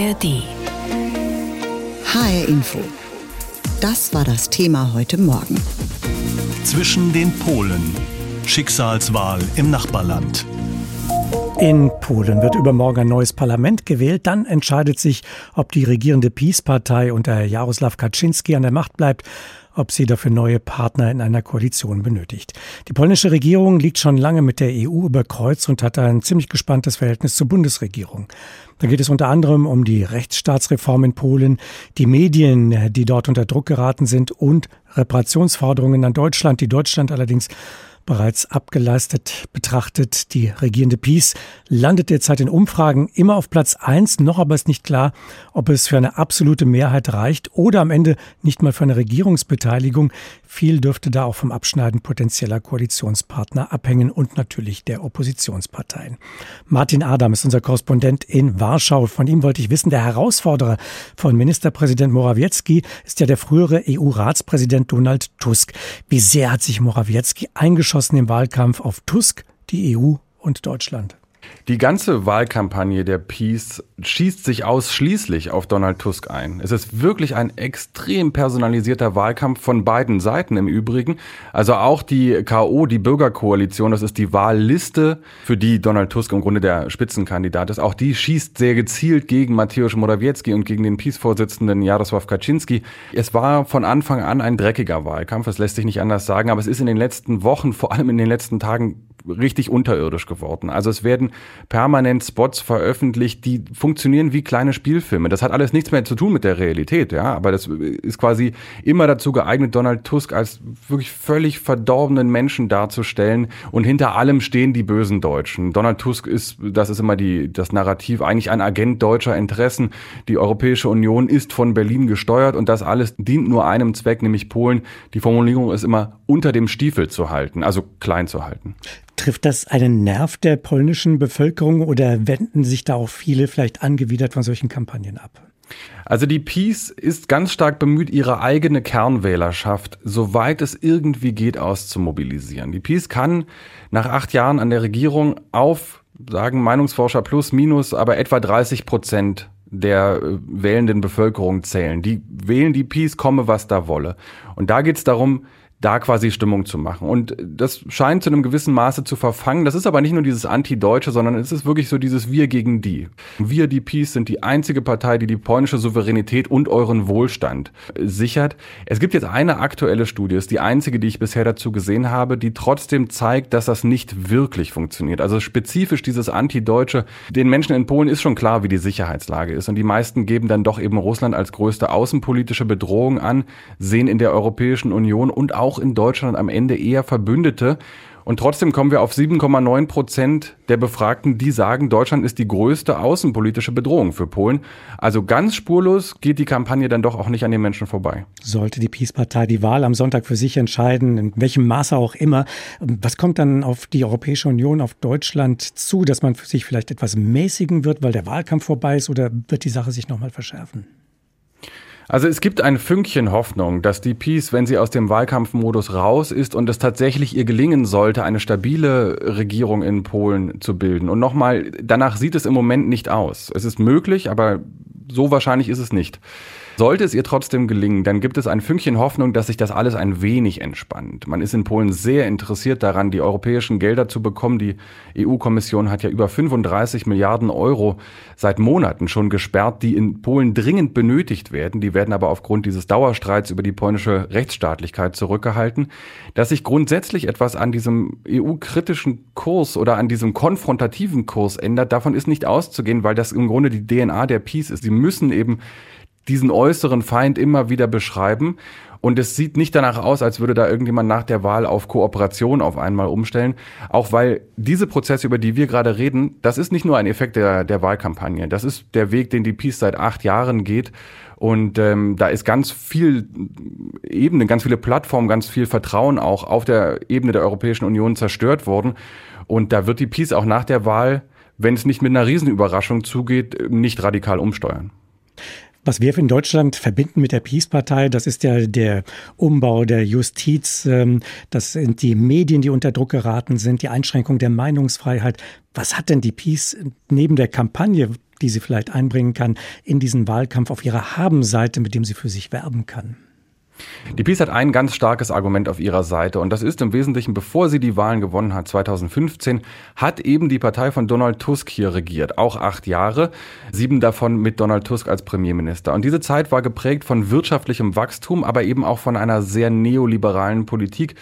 ARD. HR Info. Das war das Thema heute Morgen. Zwischen den Polen. Schicksalswahl im Nachbarland. In Polen wird übermorgen ein neues Parlament gewählt. Dann entscheidet sich, ob die regierende PiS-Partei unter Jaroslaw Kaczynski an der Macht bleibt ob sie dafür neue Partner in einer Koalition benötigt. Die polnische Regierung liegt schon lange mit der EU über Kreuz und hat ein ziemlich gespanntes Verhältnis zur Bundesregierung. Da geht es unter anderem um die Rechtsstaatsreform in Polen, die Medien, die dort unter Druck geraten sind und Reparationsforderungen an Deutschland, die Deutschland allerdings bereits abgeleistet betrachtet. Die regierende Peace landet derzeit in Umfragen immer auf Platz eins. Noch aber ist nicht klar, ob es für eine absolute Mehrheit reicht oder am Ende nicht mal für eine Regierungsbeteiligung. Viel dürfte da auch vom Abschneiden potenzieller Koalitionspartner abhängen und natürlich der Oppositionsparteien. Martin Adam ist unser Korrespondent in Warschau. Von ihm wollte ich wissen, der Herausforderer von Ministerpräsident Morawiecki ist ja der frühere EU-Ratspräsident Donald Tusk. Wie sehr hat sich Morawiecki eingeschossen im Wahlkampf auf Tusk, die EU und Deutschland? Die ganze Wahlkampagne der Peace schießt sich ausschließlich auf Donald Tusk ein. Es ist wirklich ein extrem personalisierter Wahlkampf von beiden Seiten im Übrigen. Also auch die KO, die Bürgerkoalition, das ist die Wahlliste, für die Donald Tusk im Grunde der Spitzenkandidat ist. Auch die schießt sehr gezielt gegen Mateusz Morawiecki und gegen den Peace-Vorsitzenden Jarosław Kaczynski. Es war von Anfang an ein dreckiger Wahlkampf, das lässt sich nicht anders sagen, aber es ist in den letzten Wochen, vor allem in den letzten Tagen richtig unterirdisch geworden. Also es werden permanent Spots veröffentlicht, die funktionieren wie kleine Spielfilme. Das hat alles nichts mehr zu tun mit der Realität, ja, aber das ist quasi immer dazu geeignet, Donald Tusk als wirklich völlig verdorbenen Menschen darzustellen und hinter allem stehen die bösen Deutschen. Donald Tusk ist, das ist immer die, das Narrativ, eigentlich ein Agent deutscher Interessen. Die Europäische Union ist von Berlin gesteuert und das alles dient nur einem Zweck, nämlich Polen. Die Formulierung ist immer unter dem Stiefel zu halten, also klein zu halten. Trifft das einen Nerv der polnischen Bevölkerung oder wenden sich da auch viele vielleicht angewidert von solchen Kampagnen ab? Also die Peace ist ganz stark bemüht, ihre eigene Kernwählerschaft, soweit es irgendwie geht, auszumobilisieren. Die Peace kann nach acht Jahren an der Regierung auf, sagen Meinungsforscher plus minus, aber etwa 30 Prozent der äh, wählenden Bevölkerung zählen. Die wählen die Peace, komme was da wolle. Und da geht es darum, da quasi Stimmung zu machen. Und das scheint zu einem gewissen Maße zu verfangen. Das ist aber nicht nur dieses Anti-Deutsche, sondern es ist wirklich so dieses Wir gegen die. Wir, die Peace, sind die einzige Partei, die die polnische Souveränität und euren Wohlstand sichert. Es gibt jetzt eine aktuelle Studie, ist die einzige, die ich bisher dazu gesehen habe, die trotzdem zeigt, dass das nicht wirklich funktioniert. Also spezifisch dieses Anti-Deutsche. Den Menschen in Polen ist schon klar, wie die Sicherheitslage ist. Und die meisten geben dann doch eben Russland als größte außenpolitische Bedrohung an, sehen in der Europäischen Union und auch auch in Deutschland am Ende eher Verbündete. Und trotzdem kommen wir auf 7,9 Prozent der Befragten, die sagen, Deutschland ist die größte außenpolitische Bedrohung für Polen. Also ganz spurlos geht die Kampagne dann doch auch nicht an den Menschen vorbei. Sollte die Peace-Partei die Wahl am Sonntag für sich entscheiden, in welchem Maße auch immer, was kommt dann auf die Europäische Union, auf Deutschland zu, dass man sich vielleicht etwas mäßigen wird, weil der Wahlkampf vorbei ist, oder wird die Sache sich nochmal verschärfen? Also es gibt ein Fünkchen Hoffnung, dass die Peace, wenn sie aus dem Wahlkampfmodus raus ist und es tatsächlich ihr gelingen sollte, eine stabile Regierung in Polen zu bilden. Und nochmal, danach sieht es im Moment nicht aus. Es ist möglich, aber so wahrscheinlich ist es nicht. Sollte es ihr trotzdem gelingen, dann gibt es ein Fünkchen Hoffnung, dass sich das alles ein wenig entspannt. Man ist in Polen sehr interessiert daran, die europäischen Gelder zu bekommen. Die EU-Kommission hat ja über 35 Milliarden Euro seit Monaten schon gesperrt, die in Polen dringend benötigt werden. Die werden aber aufgrund dieses Dauerstreits über die polnische Rechtsstaatlichkeit zurückgehalten. Dass sich grundsätzlich etwas an diesem EU-kritischen Kurs oder an diesem konfrontativen Kurs ändert, davon ist nicht auszugehen, weil das im Grunde die DNA der Peace ist. Sie müssen eben diesen äußeren Feind immer wieder beschreiben. Und es sieht nicht danach aus, als würde da irgendjemand nach der Wahl auf Kooperation auf einmal umstellen. Auch weil diese Prozesse, über die wir gerade reden, das ist nicht nur ein Effekt der, der Wahlkampagne. Das ist der Weg, den die Peace seit acht Jahren geht. Und ähm, da ist ganz viel Ebene, ganz viele Plattformen, ganz viel Vertrauen auch auf der Ebene der Europäischen Union zerstört worden. Und da wird die Peace auch nach der Wahl, wenn es nicht mit einer Riesenüberraschung zugeht, nicht radikal umsteuern. Was wir in Deutschland verbinden mit der Peace-Partei, das ist ja der Umbau der Justiz, ähm, das sind die Medien, die unter Druck geraten sind, die Einschränkung der Meinungsfreiheit. Was hat denn die Peace neben der Kampagne die sie vielleicht einbringen kann in diesen Wahlkampf auf ihrer Habenseite, mit dem sie für sich werben kann? Die PiS hat ein ganz starkes Argument auf ihrer Seite und das ist im Wesentlichen, bevor sie die Wahlen gewonnen hat, 2015, hat eben die Partei von Donald Tusk hier regiert, auch acht Jahre, sieben davon mit Donald Tusk als Premierminister. Und diese Zeit war geprägt von wirtschaftlichem Wachstum, aber eben auch von einer sehr neoliberalen Politik,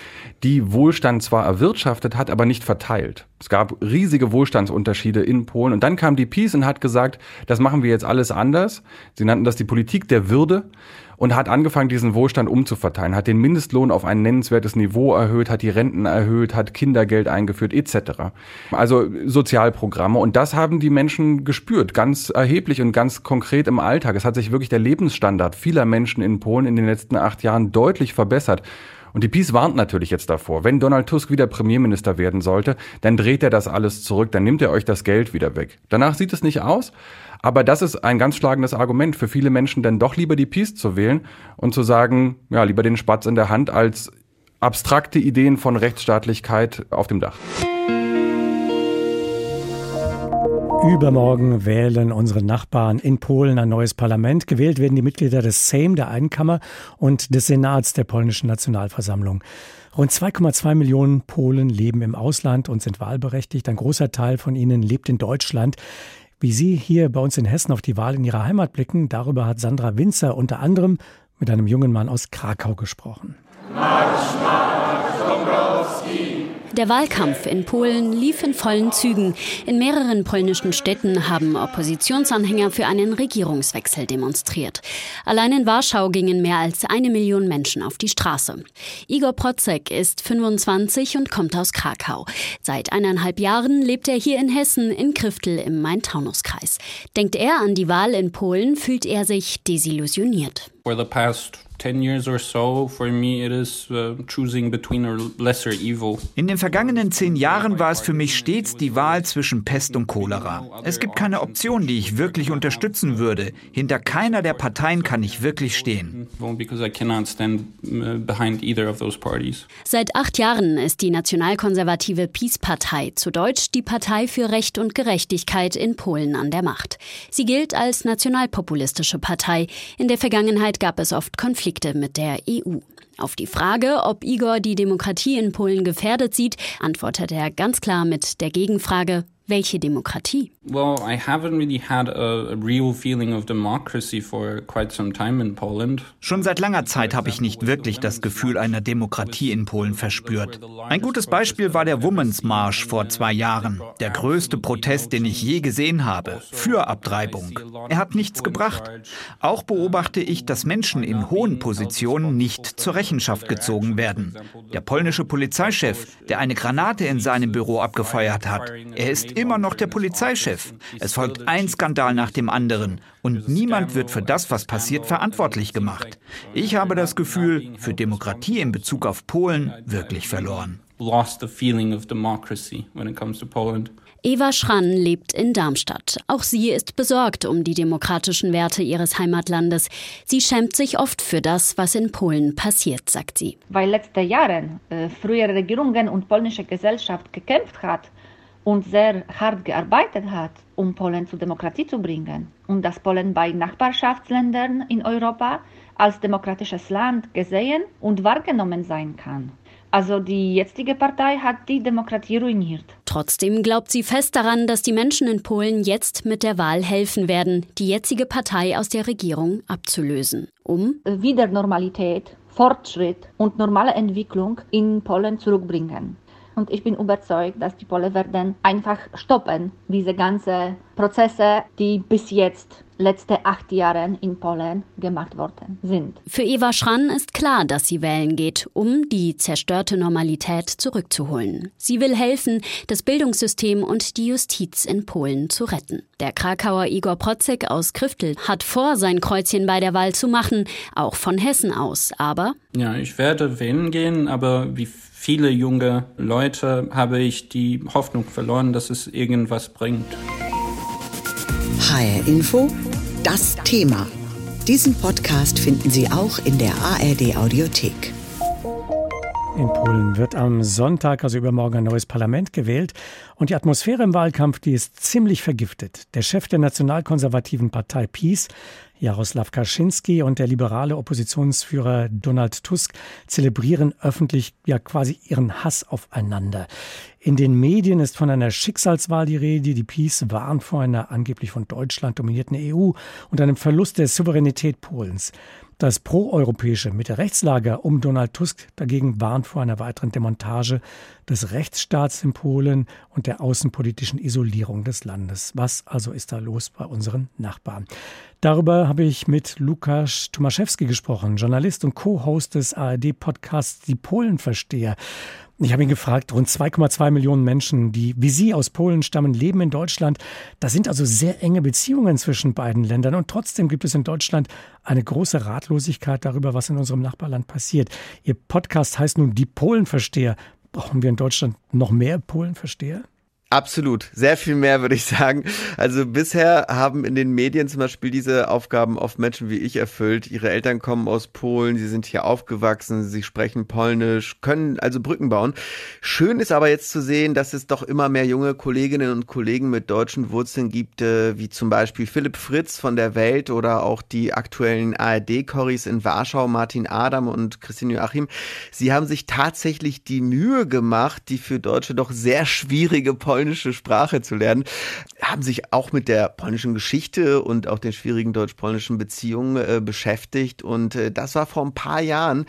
die Wohlstand zwar erwirtschaftet hat, aber nicht verteilt. Es gab riesige Wohlstandsunterschiede in Polen und dann kam die PiS und hat gesagt, das machen wir jetzt alles anders. Sie nannten das die Politik der Würde und hat angefangen, diesen Wohlstand umzuverteilen, hat den Mindestlohn auf ein nennenswertes Niveau erhöht, hat die Renten erhöht, hat Kindergeld eingeführt etc. Also Sozialprogramme und das haben die Menschen gespürt, ganz erheblich und ganz konkret im Alltag. Es hat sich wirklich der Lebensstandard vieler Menschen in Polen in den letzten acht Jahren deutlich verbessert. Und die Peace warnt natürlich jetzt davor, wenn Donald Tusk wieder Premierminister werden sollte, dann dreht er das alles zurück, dann nimmt er euch das Geld wieder weg. Danach sieht es nicht aus, aber das ist ein ganz schlagendes Argument für viele Menschen, dann doch lieber die Peace zu wählen und zu sagen, ja, lieber den Spatz in der Hand als abstrakte Ideen von Rechtsstaatlichkeit auf dem Dach. Übermorgen wählen unsere Nachbarn in Polen ein neues Parlament. Gewählt werden die Mitglieder des Sejm, der Einkammer, und des Senats der polnischen Nationalversammlung. Rund 2,2 Millionen Polen leben im Ausland und sind wahlberechtigt. Ein großer Teil von ihnen lebt in Deutschland. Wie Sie hier bei uns in Hessen auf die Wahl in Ihrer Heimat blicken, darüber hat Sandra Winzer unter anderem mit einem jungen Mann aus Krakau gesprochen. Marsch, Marsch. Der Wahlkampf in Polen lief in vollen Zügen. In mehreren polnischen Städten haben Oppositionsanhänger für einen Regierungswechsel demonstriert. Allein in Warschau gingen mehr als eine Million Menschen auf die Straße. Igor Protzek ist 25 und kommt aus Krakau. Seit eineinhalb Jahren lebt er hier in Hessen in Kriftel im Main-Taunus-Kreis. Denkt er an die Wahl in Polen, fühlt er sich desillusioniert. For the past 10 years or so, for me it is uh, choosing between a lesser evil. In den vergangenen zehn Jahren war es für mich stets die Wahl zwischen Pest und Cholera. Es gibt keine Option, die ich wirklich unterstützen würde. Hinter keiner der Parteien kann ich wirklich stehen. Uh, Seit acht Jahren ist die nationalkonservative Peace-Partei, zu Deutsch die Partei für Recht und Gerechtigkeit in Polen an der Macht. Sie gilt als nationalpopulistische Partei. In der Vergangenheit gab es oft Konflikte Konflikte mit der EU. Auf die Frage, ob Igor die Demokratie in Polen gefährdet sieht, antwortet er ganz klar mit der Gegenfrage, welche Demokratie? Well, I haven't really had a, real feeling of democracy for quite some time in Poland. Schon seit langer Zeit habe ich nicht wirklich das Gefühl einer Demokratie in Polen verspürt. Ein gutes Beispiel war der Women's March vor zwei Jahren. Der größte Protest, den ich je gesehen habe. Für Abtreibung. Er hat nichts gebracht. Auch beobachte ich, dass Menschen in hohen Positionen nicht zur Rechenschaft gezogen werden. Der polnische Polizeichef, der eine Granate in seinem Büro abgefeuert hat. Er ist immer noch der Polizeichef. Es folgt ein Skandal nach dem anderen und niemand wird für das, was passiert, verantwortlich gemacht. Ich habe das Gefühl, für Demokratie in Bezug auf Polen wirklich verloren. Eva Schrann lebt in Darmstadt. Auch sie ist besorgt um die demokratischen Werte ihres Heimatlandes. Sie schämt sich oft für das, was in Polen passiert, sagt sie. Weil letzte Jahre äh, frühere Regierungen und polnische Gesellschaft gekämpft hat, und sehr hart gearbeitet hat, um Polen zur Demokratie zu bringen und dass Polen bei Nachbarschaftsländern in Europa als demokratisches Land gesehen und wahrgenommen sein kann. Also die jetzige Partei hat die Demokratie ruiniert. Trotzdem glaubt sie fest daran, dass die Menschen in Polen jetzt mit der Wahl helfen werden, die jetzige Partei aus der Regierung abzulösen, um wieder Normalität, Fortschritt und normale Entwicklung in Polen zurückbringen. Und ich bin überzeugt, dass die Polen werden einfach stoppen, diese ganzen Prozesse, die bis jetzt letzte acht Jahre in Polen gemacht worden sind. Für Eva Schrann ist klar, dass sie wählen geht, um die zerstörte Normalität zurückzuholen. Sie will helfen, das Bildungssystem und die Justiz in Polen zu retten. Der Krakauer Igor Protzek aus Kriftel hat vor, sein Kreuzchen bei der Wahl zu machen, auch von Hessen aus. Aber ja, ich werde wählen gehen, aber wie viele junge Leute habe ich die Hoffnung verloren, dass es irgendwas bringt. HR Info, das Thema. Diesen Podcast finden Sie auch in der ARD Audiothek. In Polen wird am Sonntag, also übermorgen, ein neues Parlament gewählt. Und die Atmosphäre im Wahlkampf, die ist ziemlich vergiftet. Der Chef der nationalkonservativen Partei PiS, Jaroslaw Kaczynski, und der liberale Oppositionsführer Donald Tusk zelebrieren öffentlich ja quasi ihren Hass aufeinander. In den Medien ist von einer Schicksalswahl die Rede. Die PiS warnt vor einer angeblich von Deutschland dominierten EU und einem Verlust der Souveränität Polens. Das proeuropäische Mitte-Rechtslager um Donald Tusk dagegen warnt vor einer weiteren Demontage des Rechtsstaats in Polen und der außenpolitischen Isolierung des Landes. Was also ist da los bei unseren Nachbarn? Darüber habe ich mit Lukas Tomaszewski gesprochen, Journalist und Co-Host des ARD-Podcasts Die Polenversteher. Ich habe ihn gefragt, rund 2,2 Millionen Menschen, die wie Sie aus Polen stammen, leben in Deutschland. Da sind also sehr enge Beziehungen zwischen beiden Ländern. Und trotzdem gibt es in Deutschland eine große Ratlosigkeit darüber, was in unserem Nachbarland passiert. Ihr Podcast heißt nun Die Polenversteher. Brauchen wir in Deutschland noch mehr Polenversteher? Absolut, sehr viel mehr würde ich sagen. Also bisher haben in den Medien zum Beispiel diese Aufgaben oft Menschen wie ich erfüllt. Ihre Eltern kommen aus Polen, sie sind hier aufgewachsen, sie sprechen Polnisch, können also Brücken bauen. Schön ist aber jetzt zu sehen, dass es doch immer mehr junge Kolleginnen und Kollegen mit deutschen Wurzeln gibt, äh, wie zum Beispiel Philipp Fritz von der Welt oder auch die aktuellen ARD-Corris in Warschau, Martin Adam und Christine Joachim. Sie haben sich tatsächlich die Mühe gemacht, die für Deutsche doch sehr schwierige Polnisch polnische Sprache zu lernen, haben sich auch mit der polnischen Geschichte und auch den schwierigen deutsch-polnischen Beziehungen äh, beschäftigt. Und äh, das war vor ein paar Jahren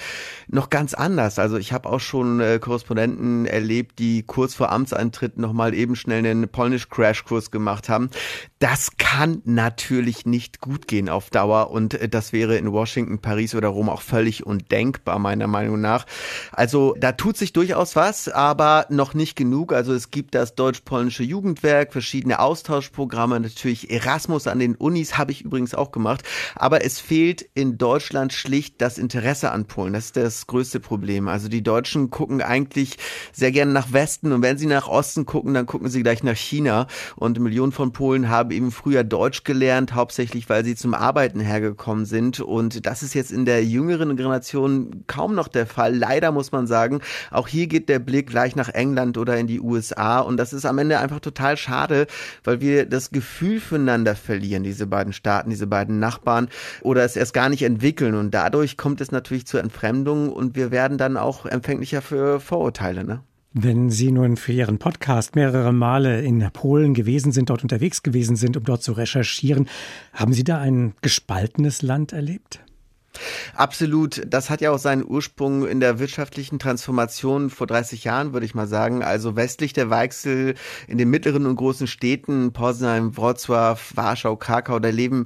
noch ganz anders. Also ich habe auch schon äh, Korrespondenten erlebt, die kurz vor Amtseintritt nochmal eben schnell einen Polnisch-Crashkurs gemacht haben. Das kann natürlich nicht gut gehen auf Dauer und äh, das wäre in Washington, Paris oder Rom auch völlig undenkbar, meiner Meinung nach. Also da tut sich durchaus was, aber noch nicht genug. Also es gibt das Deutsch deutsch-polnische Jugendwerk, verschiedene Austauschprogramme, natürlich Erasmus an den Unis habe ich übrigens auch gemacht. Aber es fehlt in Deutschland schlicht das Interesse an Polen. Das ist das größte Problem. Also die Deutschen gucken eigentlich sehr gerne nach Westen und wenn sie nach Osten gucken, dann gucken sie gleich nach China. Und Millionen von Polen haben eben früher Deutsch gelernt, hauptsächlich weil sie zum Arbeiten hergekommen sind. Und das ist jetzt in der jüngeren Generation kaum noch der Fall. Leider muss man sagen, auch hier geht der Blick gleich nach England oder in die USA. Und das ist am Ende einfach total schade, weil wir das Gefühl füreinander verlieren, diese beiden Staaten, diese beiden Nachbarn, oder es erst gar nicht entwickeln. Und dadurch kommt es natürlich zur Entfremdung und wir werden dann auch empfänglicher für Vorurteile. Ne? Wenn Sie nun für Ihren Podcast mehrere Male in Polen gewesen sind, dort unterwegs gewesen sind, um dort zu recherchieren, haben Sie da ein gespaltenes Land erlebt? Absolut. Das hat ja auch seinen Ursprung in der wirtschaftlichen Transformation vor 30 Jahren, würde ich mal sagen. Also westlich der Weichsel in den mittleren und großen Städten, Poznań, Wrocław, Warschau, Krakau, da leben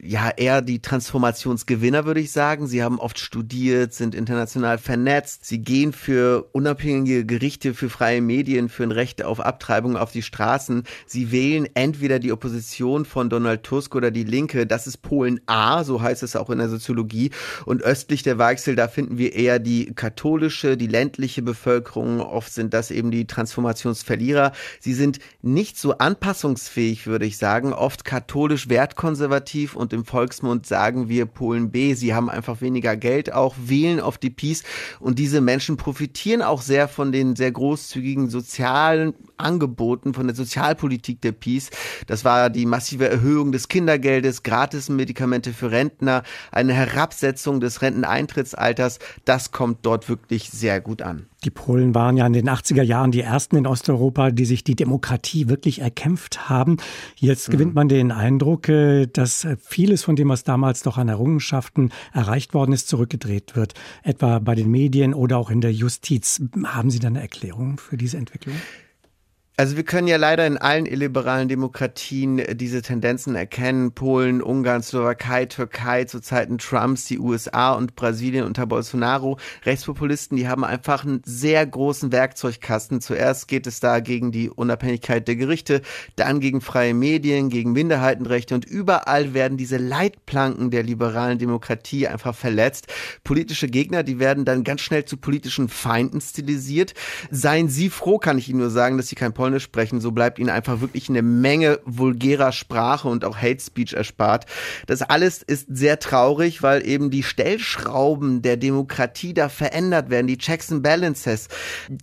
ja eher die Transformationsgewinner, würde ich sagen. Sie haben oft studiert, sind international vernetzt. Sie gehen für unabhängige Gerichte, für freie Medien, für ein Recht auf Abtreibung auf die Straßen. Sie wählen entweder die Opposition von Donald Tusk oder die Linke. Das ist Polen A, so heißt es auch in der Soziologie. Und östlich der Weichsel, da finden wir eher die katholische, die ländliche Bevölkerung. Oft sind das eben die Transformationsverlierer. Sie sind nicht so anpassungsfähig, würde ich sagen. Oft katholisch wertkonservativ und im Volksmund sagen wir Polen B. Sie haben einfach weniger Geld, auch wählen auf die Peace. Und diese Menschen profitieren auch sehr von den sehr großzügigen sozialen Angeboten, von der Sozialpolitik der Peace. Das war die massive Erhöhung des Kindergeldes, gratis Medikamente für Rentner, eine Herabsetzung Herabsetzung des Renteneintrittsalters, das kommt dort wirklich sehr gut an. Die Polen waren ja in den 80er Jahren die ersten in Osteuropa, die sich die Demokratie wirklich erkämpft haben. Jetzt mhm. gewinnt man den Eindruck, äh, dass vieles von dem, was damals doch an Errungenschaften erreicht worden ist, zurückgedreht wird. Etwa bei den Medien oder auch in der Justiz. Haben Sie da eine Erklärung für diese Entwicklung? Also wir können ja leider in allen illiberalen Demokratien äh, diese Tendenzen erkennen. Polen, Ungarn, Slowakei, Türkei zu Zeiten Trumps, die USA und Brasilien unter Bolsonaro. Rechtspopulisten, die haben einfach einen sehr großen Werkzeugkasten. Zuerst geht es da gegen die Unabhängigkeit der Gerichte, dann gegen freie Medien, gegen Minderheitenrechte und überall werden diese Leitplanken der liberalen Demokratie einfach verletzt. Politische Gegner, die werden dann ganz schnell zu politischen Feinden stilisiert. Seien Sie froh, kann ich Ihnen nur sagen, dass Sie kein Polnisch sprechen, so bleibt ihnen einfach wirklich eine Menge vulgärer Sprache und auch Hate Speech erspart. Das alles ist sehr traurig, weil eben die Stellschrauben der Demokratie da verändert werden, die Checks and Balances.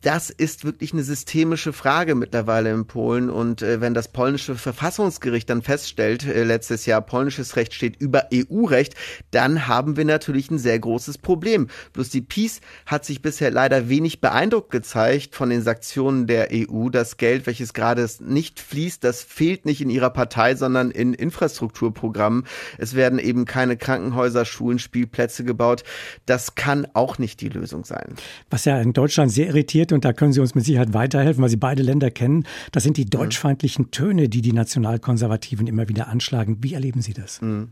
Das ist wirklich eine systemische Frage mittlerweile in Polen und äh, wenn das polnische Verfassungsgericht dann feststellt, äh, letztes Jahr polnisches Recht steht über EU-Recht, dann haben wir natürlich ein sehr großes Problem. Bloß die Peace hat sich bisher leider wenig beeindruckt gezeigt von den Sanktionen der EU. Das Geld, welches gerade nicht fließt, das fehlt nicht in ihrer Partei, sondern in Infrastrukturprogrammen. Es werden eben keine Krankenhäuser, Schulen, Spielplätze gebaut. Das kann auch nicht die Lösung sein. Was ja in Deutschland sehr irritiert, und da können Sie uns mit Sicherheit weiterhelfen, weil Sie beide Länder kennen, das sind die deutschfeindlichen Töne, die die Nationalkonservativen immer wieder anschlagen. Wie erleben Sie das? Mhm.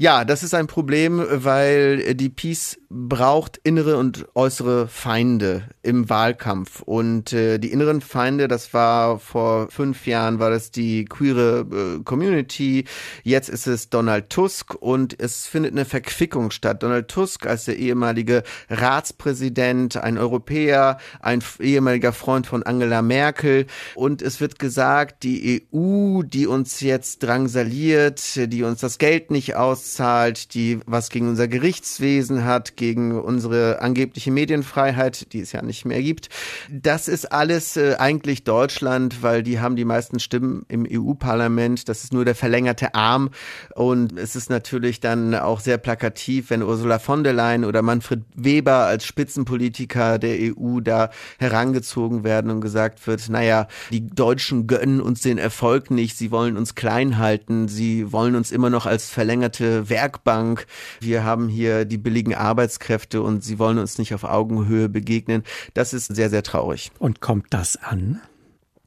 Ja, das ist ein Problem, weil die Peace braucht innere und äußere Feinde im Wahlkampf. Und äh, die inneren Feinde, das war vor fünf Jahren, war das die queere äh, Community. Jetzt ist es Donald Tusk und es findet eine Verquickung statt. Donald Tusk als der ehemalige Ratspräsident, ein Europäer, ein ehemaliger Freund von Angela Merkel. Und es wird gesagt, die EU, die uns jetzt drangsaliert, die uns das Geld nicht aus auszahlt, die was gegen unser Gerichtswesen hat, gegen unsere angebliche Medienfreiheit, die es ja nicht mehr gibt. Das ist alles äh, eigentlich Deutschland, weil die haben die meisten Stimmen im EU-Parlament. Das ist nur der verlängerte Arm. Und es ist natürlich dann auch sehr plakativ, wenn Ursula von der Leyen oder Manfred Weber als Spitzenpolitiker der EU da herangezogen werden und gesagt wird, naja, die Deutschen gönnen uns den Erfolg nicht, sie wollen uns klein halten, sie wollen uns immer noch als verlängerte Werkbank. Wir haben hier die billigen Arbeitskräfte und sie wollen uns nicht auf Augenhöhe begegnen. Das ist sehr, sehr traurig. Und kommt das an?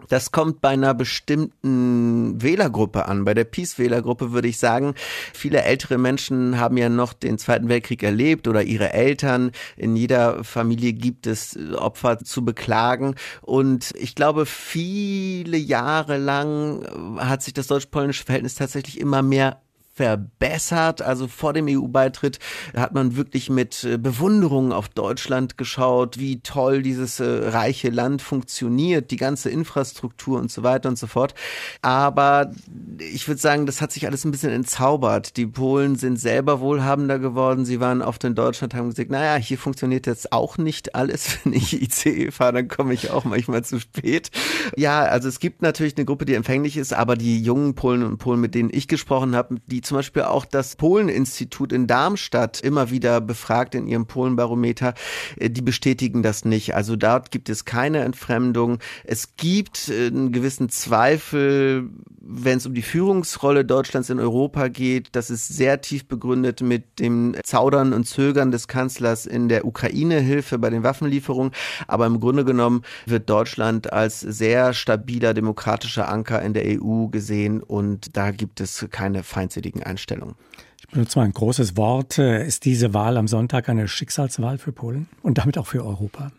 Das kommt bei einer bestimmten Wählergruppe an. Bei der Peace-Wählergruppe würde ich sagen, viele ältere Menschen haben ja noch den Zweiten Weltkrieg erlebt oder ihre Eltern. In jeder Familie gibt es Opfer zu beklagen. Und ich glaube, viele Jahre lang hat sich das deutsch-polnische Verhältnis tatsächlich immer mehr verbessert. Also vor dem EU-Beitritt hat man wirklich mit äh, Bewunderung auf Deutschland geschaut, wie toll dieses äh, reiche Land funktioniert, die ganze Infrastruktur und so weiter und so fort. Aber ich würde sagen, das hat sich alles ein bisschen entzaubert. Die Polen sind selber wohlhabender geworden. Sie waren oft in Deutschland, haben gesagt, naja, hier funktioniert jetzt auch nicht alles. Wenn ich ICE fahre, dann komme ich auch manchmal zu spät. Ja, also es gibt natürlich eine Gruppe, die empfänglich ist, aber die jungen Polen und Polen, mit denen ich gesprochen habe, die zum Beispiel auch das Polen-Institut in Darmstadt immer wieder befragt in ihrem Polenbarometer, äh, die bestätigen das nicht. Also dort gibt es keine Entfremdung. Es gibt äh, einen gewissen Zweifel, wenn es um die Führungsrolle Deutschlands in Europa geht. Das ist sehr tief begründet mit dem Zaudern und Zögern des Kanzlers in der Ukraine-Hilfe bei den Waffenlieferungen. Aber im Grunde genommen wird Deutschland als sehr stabiler demokratischer Anker in der EU gesehen und da gibt es keine feindseligen richtigen Einstellung. Ich benutze mal ein großes Wort. Ist diese Wahl am Sonntag eine Schicksalswahl für Polen und damit auch für Europa?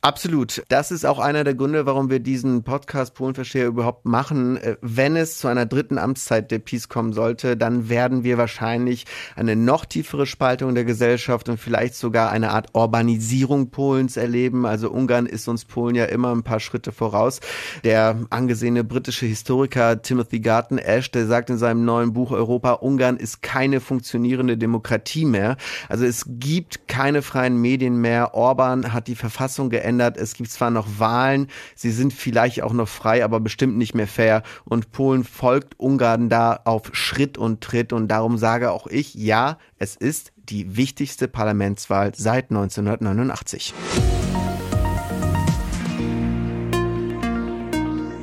Absolut. Das ist auch einer der Gründe, warum wir diesen Podcast Polenversteher überhaupt machen. Äh, wenn es zu einer dritten Amtszeit der Peace kommen sollte, dann werden wir wahrscheinlich eine noch tiefere Spaltung der Gesellschaft und vielleicht sogar eine Art Urbanisierung Polens erleben. Also Ungarn ist uns Polen ja immer ein paar Schritte voraus. Der angesehene britische Historiker Timothy Garton Ash, der sagt in seinem neuen Buch Europa, Ungarn ist keine funktionierende Demokratie mehr. Also es gibt keine freien Medien mehr. Orban hat die Verfassung geändert verändert. Es gibt zwar noch Wahlen, sie sind vielleicht auch noch frei, aber bestimmt nicht mehr fair. Und Polen folgt Ungarn da auf Schritt und Tritt. Und darum sage auch ich, ja, es ist die wichtigste Parlamentswahl seit 1989.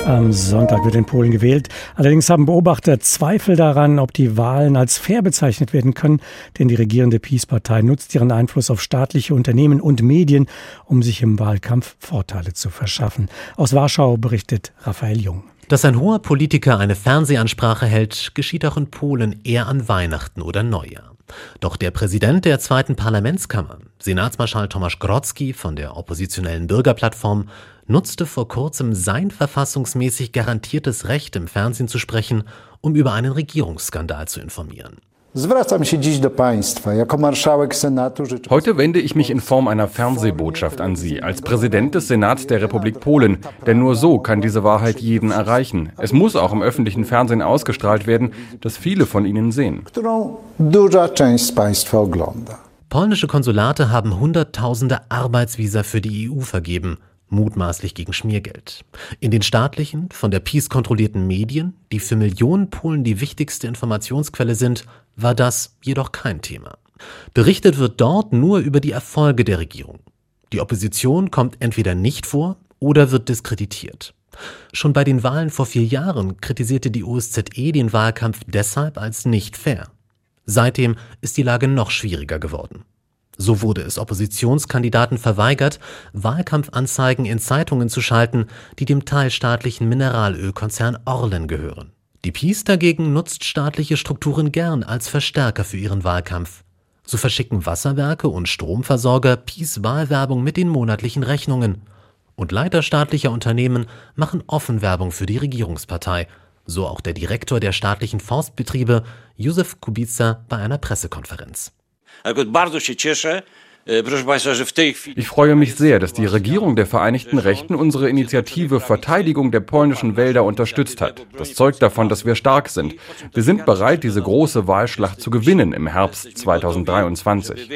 Am Sonntag wird in Polen gewählt. Allerdings haben Beobachter Zweifel daran, ob die Wahlen als fair bezeichnet werden können, denn die regierende Peace-Partei nutzt ihren Einfluss auf staatliche Unternehmen und Medien, um sich im Wahlkampf Vorteile zu verschaffen. Aus Warschau berichtet Raphael Jung. Dass ein hoher Politiker eine Fernsehansprache hält, geschieht auch in Polen eher an Weihnachten oder Neujahr. Doch der Präsident der zweiten Parlamentskammer, Senatsmarschall Tomasz Grodzki von der oppositionellen Bürgerplattform, nutzte vor kurzem sein verfassungsmäßig garantiertes Recht, im Fernsehen zu sprechen, um über einen Regierungsskandal zu informieren. Heute wende ich mich in Form einer Fernsehbotschaft an Sie, als Präsident des Senats der Republik Polen. Denn nur so kann diese Wahrheit jeden erreichen. Es muss auch im öffentlichen Fernsehen ausgestrahlt werden, dass viele von Ihnen sehen. Polnische Konsulate haben Hunderttausende Arbeitsvisa für die EU vergeben mutmaßlich gegen Schmiergeld. In den staatlichen, von der Peace kontrollierten Medien, die für Millionen Polen die wichtigste Informationsquelle sind, war das jedoch kein Thema. Berichtet wird dort nur über die Erfolge der Regierung. Die Opposition kommt entweder nicht vor oder wird diskreditiert. Schon bei den Wahlen vor vier Jahren kritisierte die OSZE den Wahlkampf deshalb als nicht fair. Seitdem ist die Lage noch schwieriger geworden. So wurde es Oppositionskandidaten verweigert, Wahlkampfanzeigen in Zeitungen zu schalten, die dem teilstaatlichen Mineralölkonzern Orlen gehören. Die PiS dagegen nutzt staatliche Strukturen gern als Verstärker für ihren Wahlkampf. So verschicken Wasserwerke und Stromversorger PiS Wahlwerbung mit den monatlichen Rechnungen. Und Leiter staatlicher Unternehmen machen offen Werbung für die Regierungspartei. So auch der Direktor der staatlichen Forstbetriebe, Josef Kubica, bei einer Pressekonferenz. E, ich freue mich sehr, dass die Regierung der Vereinigten Rechten unsere Initiative Verteidigung der polnischen Wälder unterstützt hat. Das zeugt davon, dass wir stark sind. Wir sind bereit, diese große Wahlschlacht zu gewinnen im Herbst 2023.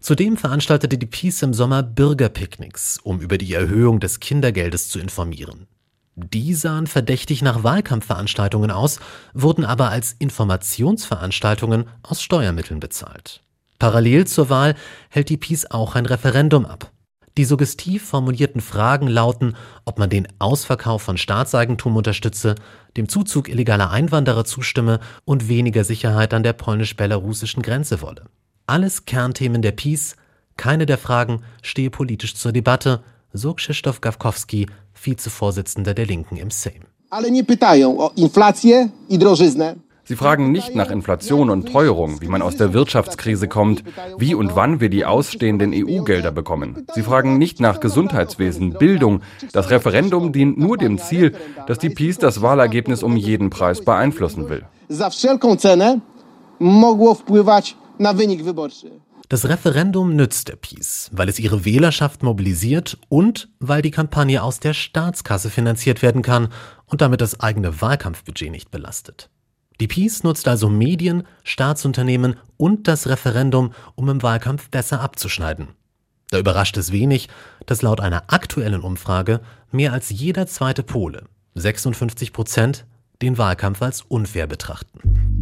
Zudem veranstaltete die Peace im Sommer Bürgerpicknicks, um über die Erhöhung des Kindergeldes zu informieren. Die sahen verdächtig nach Wahlkampfveranstaltungen aus, wurden aber als Informationsveranstaltungen aus Steuermitteln bezahlt. Parallel zur Wahl hält die PiS auch ein Referendum ab. Die suggestiv formulierten Fragen lauten, ob man den Ausverkauf von Staatseigentum unterstütze, dem Zuzug illegaler Einwanderer zustimme und weniger Sicherheit an der polnisch-belarussischen Grenze wolle. Alles Kernthemen der PiS, keine der Fragen stehe politisch zur Debatte, so Krzysztof Gawkowski, Vizevorsitzender der Linken im Sejm. Sie fragen nicht nach Inflation und Teuerung, wie man aus der Wirtschaftskrise kommt, wie und wann wir die ausstehenden EU-Gelder bekommen. Sie fragen nicht nach Gesundheitswesen, Bildung. Das Referendum dient nur dem Ziel, dass die PiS das Wahlergebnis um jeden Preis beeinflussen will. Das Referendum nützt der Peace, weil es ihre Wählerschaft mobilisiert und weil die Kampagne aus der Staatskasse finanziert werden kann und damit das eigene Wahlkampfbudget nicht belastet. Die Peace nutzt also Medien, Staatsunternehmen und das Referendum, um im Wahlkampf besser abzuschneiden. Da überrascht es wenig, dass laut einer aktuellen Umfrage mehr als jeder zweite Pole, 56 Prozent, den Wahlkampf als unfair betrachten.